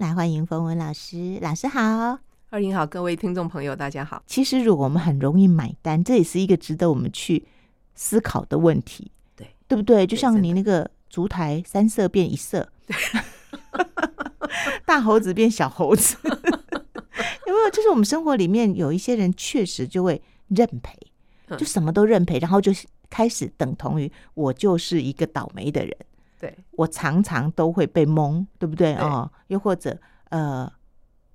来欢迎冯文老师，老师好，二零好，各位听众朋友，大家好。其实，如果我们很容易买单，这也是一个值得我们去思考的问题，对对不对？就像你那个烛台三色变一色，对 大猴子变小猴子，有没有？就是我们生活里面有一些人确实就会认赔，就什么都认赔，然后就开始等同于我就是一个倒霉的人。对，我常常都会被蒙，对不对哦？又或者呃，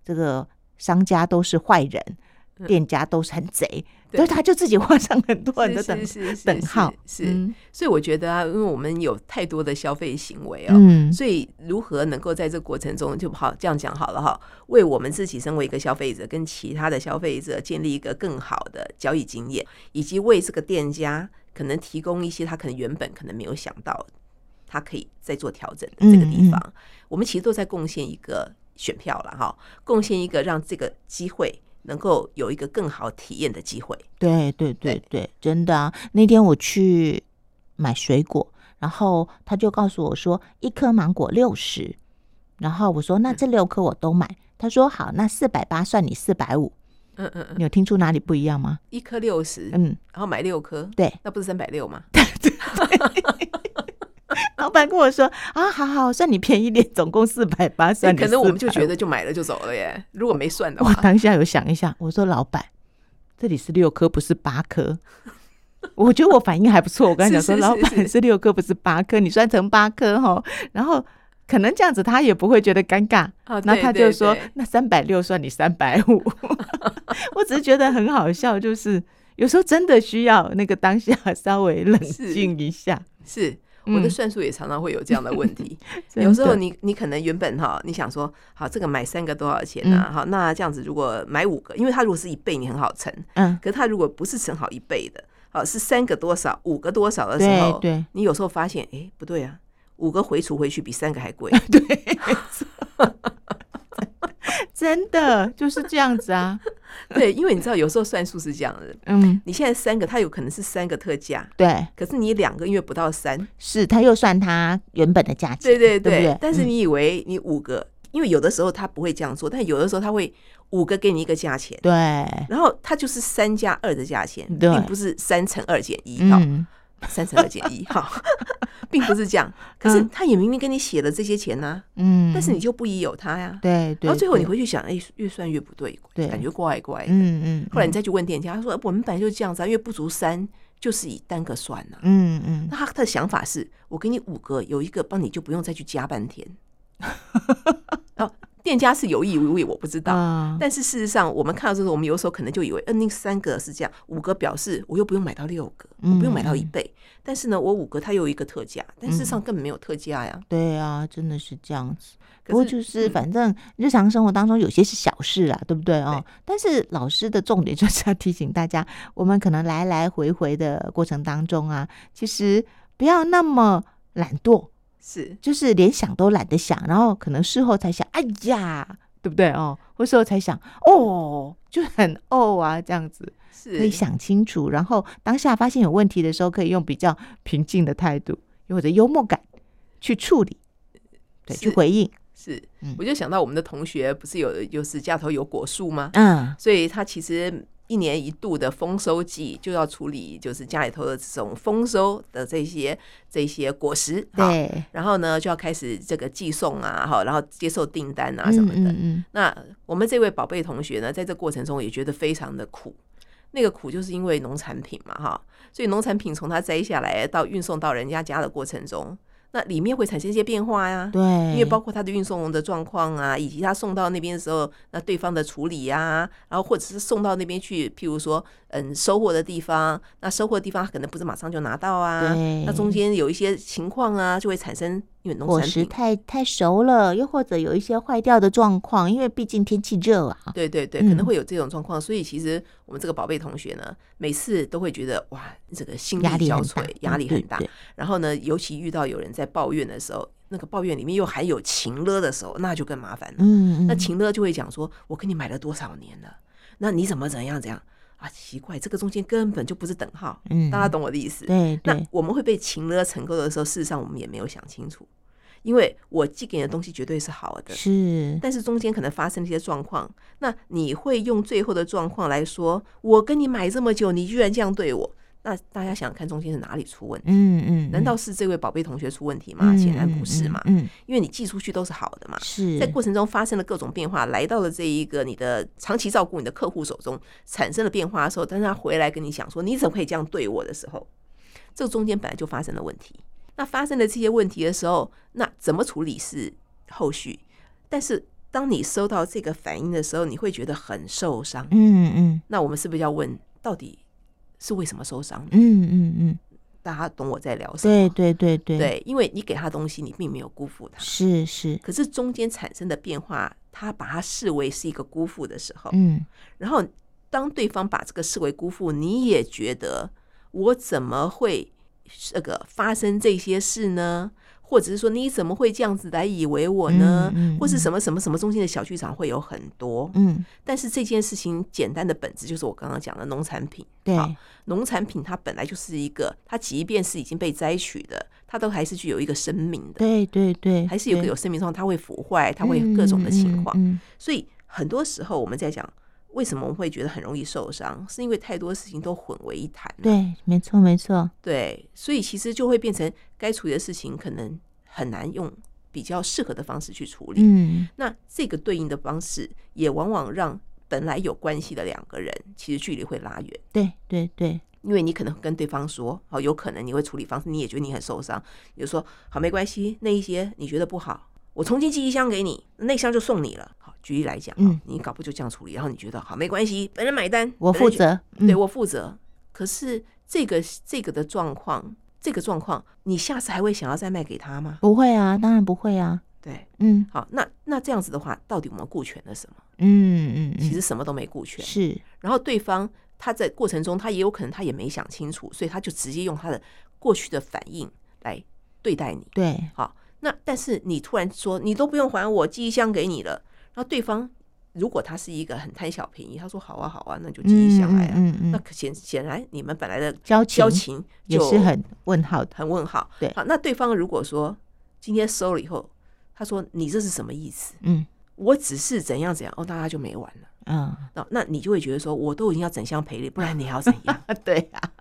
这个商家都是坏人，嗯、店家都是很贼，所以他就自己画上很多很多等等号。是，是，所以我觉得啊，因为我们有太多的消费行为啊、哦，嗯，所以如何能够在这个过程中就好这样讲好了哈，为我们自己身为一个消费者，跟其他的消费者建立一个更好的交易经验，以及为这个店家可能提供一些他可能原本可能没有想到的。他可以再做调整的这个地方，嗯嗯、我们其实都在贡献一个选票了哈，贡献一个让这个机会能够有一个更好体验的机会。对对对对，真的啊！那天我去买水果，然后他就告诉我说一颗芒果六十，然后我说那这六颗我都买，嗯、他说好，那四百八算你四百五。嗯嗯嗯，你有听出哪里不一样吗？一颗六十，嗯，然后买六颗，对，那不是三百六吗？对对。老板跟我说啊，好好算你便宜点，总共四百八，算你。可能我们就觉得就买了就走了耶。如果没算的话，我当下有想一下，我说老板，这里是六颗，不是八颗。我觉得我反应还不错。我跟他讲说，老板是六颗，不是八颗，你算成八颗哈。然后可能这样子他也不会觉得尴尬。那他就说，那三百六算你三百五。我只是觉得很好笑，就是有时候真的需要那个当下 稍微冷静一下。是。我的算术也常常会有这样的问题，嗯、有时候你你可能原本哈，你想说好这个买三个多少钱呢？啊？好、嗯，那这样子如果买五个，因为它如果是一倍，你很好乘，嗯，可是它如果不是乘好一倍的，好是三个多少，五个多少的时候，对，对你有时候发现，哎、欸，不对啊，五个回除回去比三个还贵，对。真的就是这样子啊，对，因为你知道有时候算数是这样的，嗯，你现在三个，它有可能是三个特价，对，可是你两个因为不到三，是他又算它原本的价钱，对对对，对对，但是你以为你五个，嗯、因为有的时候他不会这样做，但有的时候他会五个给你一个价钱，对，然后它就是三加二的价钱，对。并不是三乘二减一，嗯。三十二减一，哈，并不是这样。可是他也明明跟你写了这些钱呢，嗯，但是你就不疑有他呀，对对。然后最后你回去想，哎，越算越不对，对，感觉怪怪的，嗯嗯。后来你再去问店家，他说我们本来就是这样子啊，因为不足三就是以单个算啊，嗯嗯。那他的想法是我给你五个，有一个帮你就不用再去加半天。店家是有意无意，我不知道。嗯、但是事实上，我们看到这个，我们有时候可能就以为，嗯、呃，那三个是这样，五个表示我又不用买到六个，我不用买到一倍。嗯、但是呢，我五个它又有一个特价，但事实上根本没有特价呀、嗯。对啊，真的是这样子。不过就是反正日常生活当中有些是小事啊，对不对哦？但是老师的重点就是要提醒大家，我们可能来来回回的过程当中啊，其实不要那么懒惰。是，就是连想都懒得想，然后可能事后才想，哎呀，对不对哦？或事后才想，哦，就很哦啊，这样子是可以想清楚，然后当下发现有问题的时候，可以用比较平静的态度，又或者幽默感去处理，对，去回应。是，我就想到我们的同学不是有，就是家头有果树吗？嗯，所以他其实。一年一度的丰收季就要处理，就是家里头的这种丰收的这些这些果实，对，然后呢就要开始这个寄送啊，哈，然后接受订单啊什么的。嗯，嗯，嗯。那我们这位宝贝同学呢，在这过程中也觉得非常的苦，那个苦就是因为农产品嘛，哈，所以农产品从他摘下来到运送到人家家的过程中。那里面会产生一些变化呀，对，因为包括它的运送的状况啊，以及它送到那边的时候，那对方的处理呀，然后或者是送到那边去，譬如说，嗯，收货的地方，那收货的地方可能不是马上就拿到啊，那中间有一些情况啊，就会产生。因为果实太太熟了，又或者有一些坏掉的状况，因为毕竟天气热啊。对对对，可能会有这种状况，嗯、所以其实我们这个宝贝同学呢，每次都会觉得哇，这个心力交瘁，压力很大。很大，然后呢，尤其遇到有人在抱怨的时候，那个抱怨里面又含有情勒的时候，那就更麻烦了。嗯，嗯，那情勒就会讲说，我跟你买了多少年了，那你怎么怎样怎样啊？奇怪，这个中间根本就不是等号。嗯，大家懂我的意思？对，对，那我们会被情勒成功的时候，事实上我们也没有想清楚。因为我寄给你的东西绝对是好的，是，但是中间可能发生一些状况，那你会用最后的状况来说，我跟你买这么久，你居然这样对我。那大家想想看，中间是哪里出问题？嗯嗯，难道是这位宝贝同学出问题吗？显然不是嘛。嗯，因为你寄出去都是好的嘛。是在过程中发生了各种变化，来到了这一个你的长期照顾你的客户手中，产生了变化的时候，但是他回来跟你讲说，你怎么可以这样对我的时候，这个中间本来就发生了问题。那发生了这些问题的时候，那怎么处理是后续？但是当你收到这个反应的时候，你会觉得很受伤。嗯嗯，那我们是不是要问到底？是为什么受伤？嗯嗯嗯，大家懂我在聊什么？对对对对，对，因为你给他东西，你并没有辜负他，是是。可是中间产生的变化，他把他视为是一个辜负的时候，嗯，然后当对方把这个视为辜负，你也觉得我怎么会这个发生这些事呢？或者是说你怎么会这样子来以为我呢？嗯嗯、或是什么什么什么中间的小剧场会有很多。嗯，但是这件事情简单的本质就是我刚刚讲的农产品。对，农产品它本来就是一个，它即便是已经被摘取的，它都还是具有一个生命的。对对对，还是有个有生命状，它会腐坏，它会各种的情况。所以很多时候我们在讲。为什么我们会觉得很容易受伤？是因为太多事情都混为一谈。对，没错，没错。对，所以其实就会变成该处理的事情，可能很难用比较适合的方式去处理。嗯，那这个对应的方式，也往往让本来有关系的两个人，其实距离会拉远。对，对，对。因为你可能跟对方说，哦，有可能你会处理方式，你也觉得你很受伤，你就说好，没关系，那一些你觉得不好，我重新寄一箱给你，那箱就送你了。好举例来讲，嗯，你搞不就这样处理，然后你觉得好没关系，本人买单，我负责，对我负责。可是这个这个的状况，这个状况，你下次还会想要再卖给他吗？不会啊，当然不会啊。对，嗯，好，那那这样子的话，到底我们顾全了什么？嗯嗯，其实什么都没顾全。是，然后对方他在过程中，他也有可能他也没想清楚，所以他就直接用他的过去的反应来对待你。对，好，那但是你突然说你都不用还我，寄一箱给你了。然后对方如果他是一个很贪小便宜，他说好啊好啊，那就寄一箱来啊。嗯嗯嗯、那可显显然你们本来的交情交情也是很问号的，很问号。对，好，那对方如果说今天收了以后，他说你这是什么意思？嗯，我只是怎样怎样，哦，大家就没完了。嗯，那那你就会觉得说，我都已经要整箱赔礼，不然你还要怎样？对呀、啊。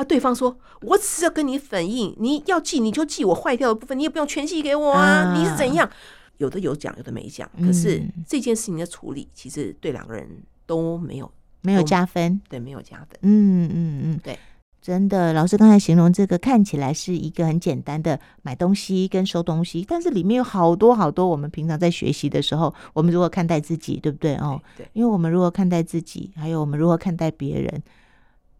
啊，对方说，我只是要跟你反映，你要记你就记我坏掉的部分，你也不用全记给我啊。嗯、你是怎样？有的有讲，有的没讲。可是这件事情的处理，其实对两个人都没有没有加分，对，没有加分。嗯嗯嗯，对，真的。老师刚才形容这个看起来是一个很简单的买东西跟收东西，但是里面有好多好多我们平常在学习的时候，我们如何看待自己，对不对？哦，对，因为我们如何看待自己，还有我们如何看待别人，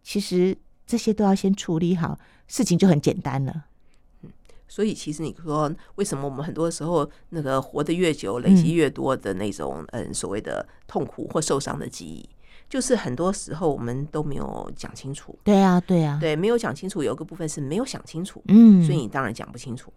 其实这些都要先处理好，事情就很简单了。所以，其实你说为什么我们很多时候那个活得越久，累积越多的那种嗯所谓的痛苦或受伤的记忆，就是很多时候我们都没有讲清楚。对啊，对啊，对，没有讲清楚，有个部分是没有想清楚，嗯，所以你当然讲不清楚。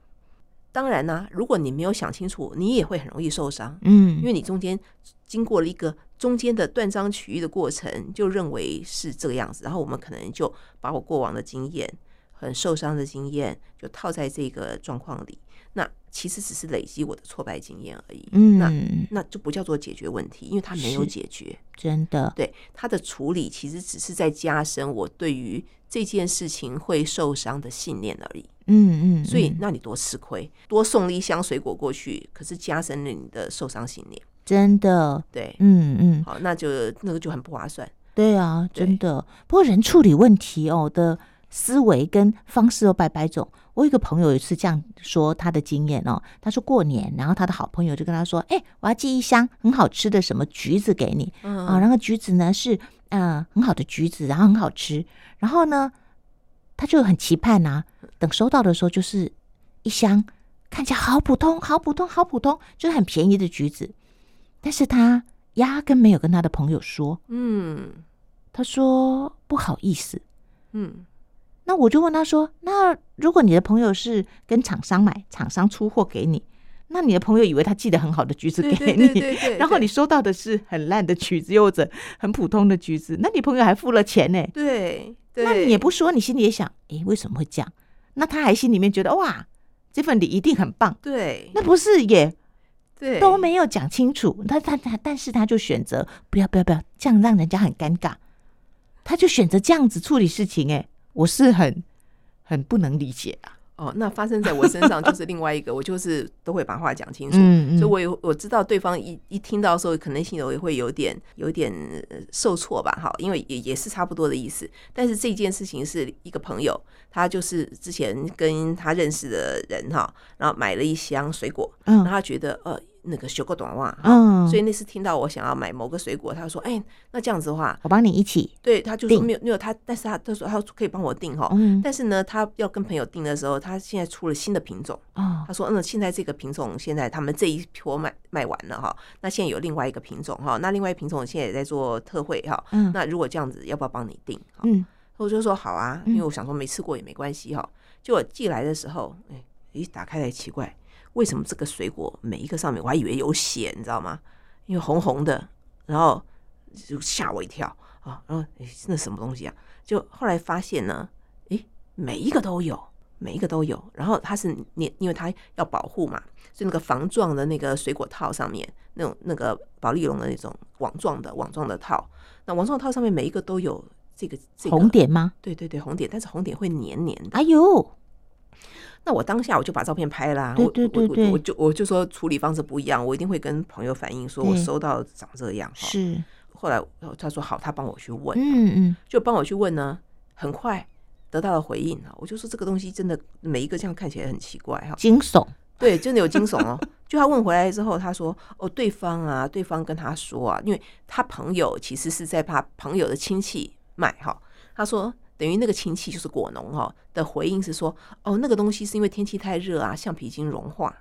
当然呢，如果你没有想清楚，你也会很容易受伤，嗯，因为你中间经过了一个中间的断章取义的过程，就认为是这个样子，然后我们可能就把我过往的经验。很受伤的经验就套在这个状况里，那其实只是累积我的挫败经验而已。嗯，那那就不叫做解决问题，因为它没有解决。真的，对它的处理其实只是在加深我对于这件事情会受伤的信念而已。嗯嗯，所以那你多吃亏，多送了一箱水果过去，可是加深了你的受伤信念。真的，对，嗯嗯，好，那就那个就很不划算。对啊，真的。不过人处理问题哦的。思维跟方式都百百种。我有一个朋友也是这样说他的经验哦。他说过年，然后他的好朋友就跟他说：“哎、欸，我要寄一箱很好吃的什么橘子给你啊。”然后橘子呢是嗯、呃、很好的橘子，然后很好吃。然后呢，他就很期盼啊，等收到的时候就是一箱看起来好普通、好普通、好普通，就是很便宜的橘子。但是他压根没有跟他的朋友说。嗯，他说不好意思。嗯。那我就问他说：“那如果你的朋友是跟厂商买，厂商出货给你，那你的朋友以为他寄的很好的橘子给你，对对对对对，然后你收到的是很烂的橘子，又或者很普通的橘子，那你朋友还付了钱呢？对，对，那你也不说，你心里也想，诶，为什么会这样？那他还心里面觉得哇，这份礼一定很棒。对，那不是也对都没有讲清楚，他他他，但是他就选择不要不要不要，这样让人家很尴尬，他就选择这样子处理事情。哎，我是很很不能理解啊。哦，那发生在我身上就是另外一个，我就是都会把话讲清楚，嗯嗯、所以我有我知道对方一一听到的时候，可能性也会有点有点受挫吧，哈，因为也也是差不多的意思。但是这件事情是一个朋友，他就是之前跟他认识的人哈，然后买了一箱水果，嗯，然后他觉得呃。那个修个短袜，嗯，所以那次听到我想要买某个水果，他说：“哎，那这样子的话，我帮你一起。”对，他就说没有没有他，但是他他说他可以帮我订哈，但是呢，他要跟朋友订的时候，他现在出了新的品种，他说：“嗯，现在这个品种现在他们这一波卖卖完了哈，那现在有另外一个品种哈，那另外一个品种现在也在做特惠哈，那如果这样子，要不要帮你订？”嗯，我就说好啊，因为我想说没吃过也没关系哈。就我寄来的时候，哎，咦打开来奇怪。为什么这个水果每一个上面我还以为有血，你知道吗？因为红红的，然后就吓我一跳啊！然后诶，那什么东西啊？就后来发现呢，诶，每一个都有，每一个都有。然后它是粘，因为它要保护嘛，所以那个防撞的那个水果套上面，那种那个保丽龙的那种网状的网状的套，那网状套上面每一个都有这个这个红点吗？对对对，红点，但是红点会黏黏的。哎呦！那我当下我就把照片拍啦，我我我我就我就说处理方式不一样，我一定会跟朋友反映说我收到长这样。是，后来他说好，他帮我去问，嗯嗯，就帮我去问呢，很快得到了回应啊。我就说这个东西真的每一个这样看起来很奇怪哈，惊悚，对，真的有惊悚哦。就他问回来之后，他说哦，对方啊，对方跟他说啊，因为他朋友其实是在他朋友的亲戚卖哈，他说。等于那个亲戚就是果农哈的回应是说，哦，那个东西是因为天气太热啊，橡皮筋融化，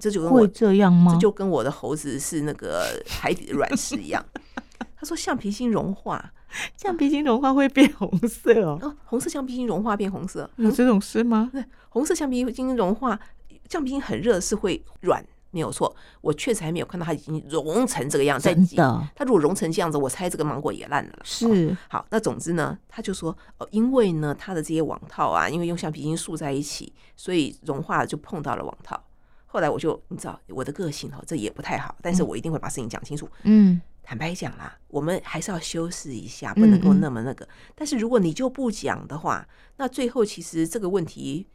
这就跟我会这样吗？这就跟我的猴子是那个海底的卵石一样。他说橡皮筋融化，橡皮筋融化会变红色哦，哦，红色橡皮筋融化变红色，有这种事吗？对，红色橡皮筋融化，橡皮筋很热是会软。没有错，我确实还没有看到它已经融成这个样子。真的，它如果融成这样子，我猜这个芒果也烂了。是、哦、好，那总之呢，他就说哦，因为呢，它的这些网套啊，因为用橡皮筋束在一起，所以融化了就碰到了网套。后来我就你知道我的个性哦，这也不太好，但是我一定会把事情讲清楚。嗯，坦白讲啦，我们还是要修饰一下，不能够那么那个。嗯嗯，但是如果你就不讲的话，那最后其实这个问题。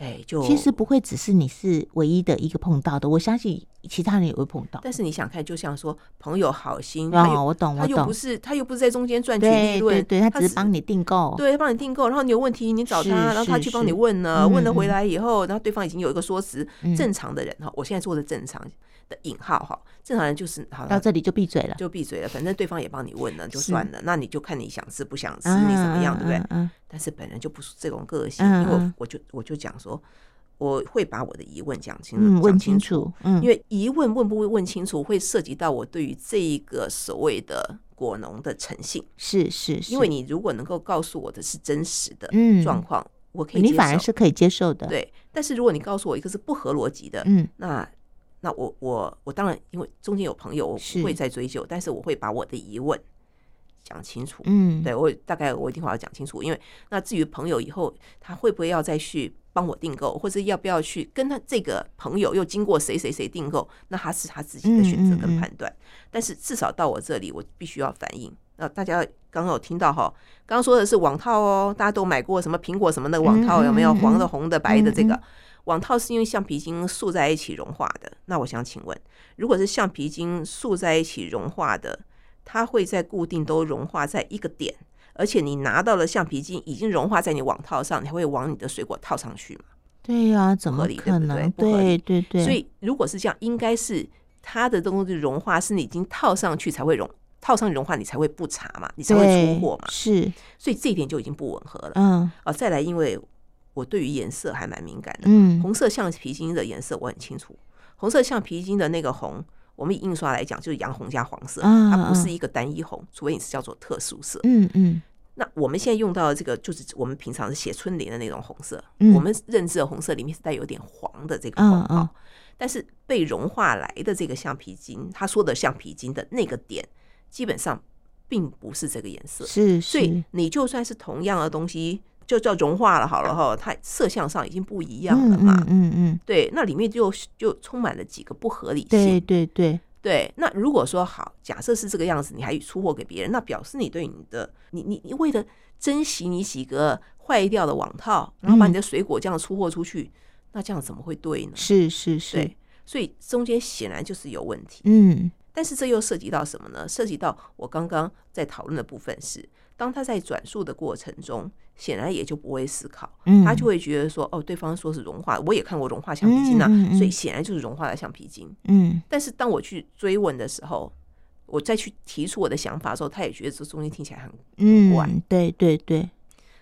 哎，就其实不会只是你是唯一的一个碰到的，我相信其他人也会碰到。但是你想看，就像说朋友好心，哦，我懂，我懂，他又不是他又不是在中间赚取利润，对对，他只是帮你订购，对，他帮你订购，然后你有问题你找他，然后他去帮你问呢，问了回来以后，然后对方已经有一个说辞，正常的人哈，我现在做的正常。的引号哈，正常人就是好到这里就闭嘴了，就闭嘴了。反正对方也帮你问了，就算了。那你就看你想吃不想吃，你怎么样，对不对？但是本人就不是这种个性，因为我就我就讲说，我会把我的疑问讲清楚，问清楚。因为疑问问不会问清楚，会涉及到我对于这一个所谓的果农的诚信。是是，因为你如果能够告诉我的是真实的状况，我可以，你反而是可以接受的。对，但是如果你告诉我一个是不合逻辑的，嗯，那。那我我我当然，因为中间有朋友，我不会再追究，是但是我会把我的疑问讲清楚。嗯，对我大概我一定会要讲清楚，因为那至于朋友以后他会不会要再去帮我订购，或者要不要去跟他这个朋友又经过谁谁谁订购，那他是他自己的选择跟判断。嗯嗯嗯，但是至少到我这里，我必须要反映。那大家刚刚有听到哈，刚刚说的是网套哦，大家都买过什么苹果什么那个网套有没有？黄的、红的、白的这个。网套是因为橡皮筋束在一起融化的。那我想请问，如果是橡皮筋束在一起融化的，它会在固定都融化在一个点，而且你拿到了橡皮筋已经融化在你网套上，你还会往你的水果套上去吗？对呀、啊，怎么可能？对不对？对对对。所以如果是这样，应该是它的东西融化是你已经套上去才会融，套上去融化你才会不查嘛，你才会出货嘛。是，所以这一点就已经不吻合了。嗯。啊，再来，因为。我对于颜色还蛮敏感的，嗯，红色橡皮筋的颜色我很清楚。红色橡皮筋的那个红，我们以印刷来讲就是洋红加黄色，它不是一个单一红，除非你是叫做特殊色。嗯嗯。那我们现在用到的这个，就是我们平常是写春联的那种红色。我们认知的红色里面是带有点黄的这个红哦。但是被融化来的这个橡皮筋，他说的橡皮筋的那个点，基本上并不是这个颜色。是，所以你就算是同样的东西。就叫融化了好了哈，它色相上已经不一样了嘛，嗯嗯，嗯对，那里面就就充满了几个不合理性，对对对对。那如果说好，假设是这个样子，你还出货给别人，那表示你对你的你你你为了珍惜你几个坏掉的网套，然后把你的水果这样出货出去，嗯、那这样怎么会对呢？是是是，对，所以中间显然就是有问题，嗯。但是这又涉及到什么呢？涉及到我刚刚在讨论的部分是，当他在转述的过程中，显然也就不会思考，他就会觉得说，哦，对方说是融化，我也看过融化橡皮筋呐，所以显然就是融化的橡皮筋。嗯。但是当我去追问的时候，我再去提出我的想法的时候，他也觉得这中间听起来很很怪。对对对。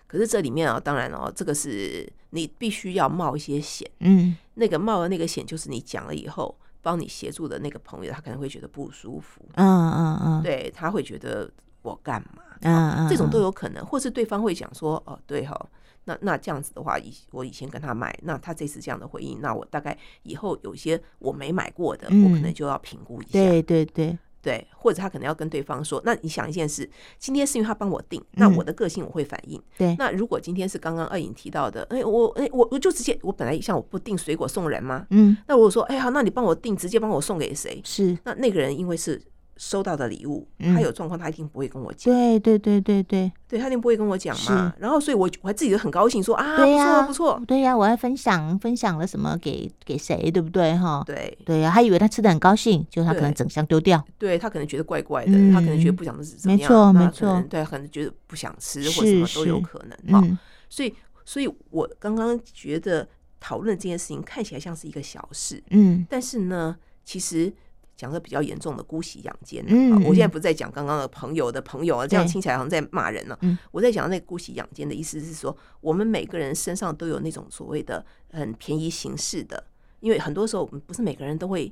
可是这里面啊，当然哦，这个是你必须要冒一些险。嗯。那个冒的那个险，就是你讲了以后。帮你协助的那个朋友，他可能会觉得不舒服，嗯嗯嗯，对，他会觉得我干嘛，嗯嗯，这种都有可能，或是对方会讲说，哦，对哈，那那这样子的话，以我以前跟他买，那他这次这样的回应，那我大概以后有一些我没买过的，我可能就要评估一下，对对对。对，或者他可能要跟对方说，那你想一件事，今天是因为他帮我订，那我的个性我会反应。对，那如果今天是刚刚二颖提到的，哎，我哎我我就直接，我本来像我不订水果送人吗？嗯，那我说，哎好，那你帮我订，直接帮我送给谁？是，那那个人因为是。收到的礼物，他有状况，他一定不会跟我讲。对对对对对，对他一定不会跟我讲嘛。然后，所以我我还自己就很高兴，说啊，不错不错。对呀，我还分享分享了什么给给谁，对不对哈？对对呀，他以为他吃的很高兴，就他可能整箱丢掉。对他可能觉得怪怪的，他可能觉得不想吃，没错没错。对，可能觉得不想吃或什么都有可能。哈，所以所以我刚刚觉得讨论这件事情看起来像是一个小事，嗯，但是呢，其实。讲个比较严重的姑息养奸，嗯，我现在不是在讲刚刚的朋友的朋友啊，这样听起来好像在骂人呢。我在讲那个姑息养奸的意思是说，我们每个人身上都有那种所谓的很便宜形式的，因为很多时候不是每个人都会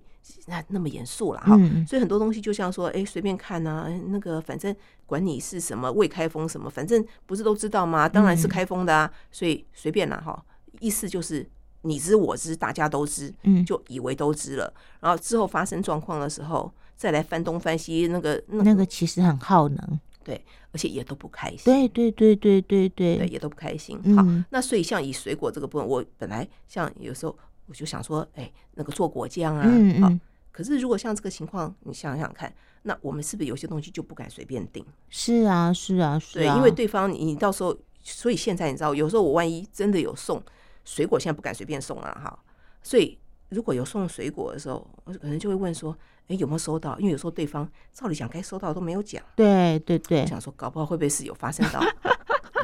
那那么严肃了哈，所以很多东西就像说，哎，随便看啊，那个反正管你是什么未开封什么，反正不是都知道吗？当然是开封的啊，所以随便啦哈，意思就是。你知我知，大家都知，嗯，就以为都知了。嗯、然后之后发生状况的时候，再来翻东翻西，那个那个其实很耗能，对，而且也都不开心，对对对对对对，对，也都不开心。好，嗯、那所以像以水果这个部分，我本来像有时候我就想说，哎，那个做果酱啊，嗯嗯，可是如果像这个情况，你想想看，那我们是不是有些东西就不敢随便定？是啊，是啊，是啊，对，因为对方你你到时候，所以现在你知道，有时候我万一真的有送。水果现在不敢随便送了哈，所以如果有送水果的时候，我可能就会问说：“哎，有没有收到？”因为有时候对方照理讲该收到都没有讲。对对对，我想说搞不好会不会是有发生到？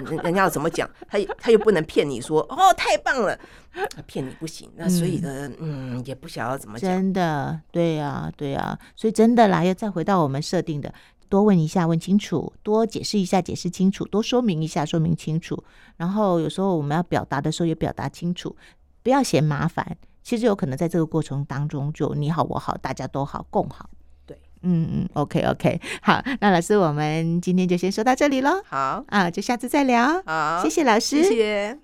人人家要怎么讲？他他又不能骗你说：“哦，太棒了！”骗你不行。那所以呢，嗯，嗯，也不晓得怎么讲。真的，对呀，对呀。所以真的啦，要再回到我们设定的。多问一下，问清楚；多解释一下，解释清楚；多说明一下，说明清楚。然后有时候我们要表达的时候也表达清楚，不要嫌麻烦。其实有可能在这个过程当中，就你好我好，大家都好，共好。对，嗯嗯，OK OK，好，那老师，我们今天就先说到这里喽。好啊，就下次再聊。好，谢谢老师，谢谢。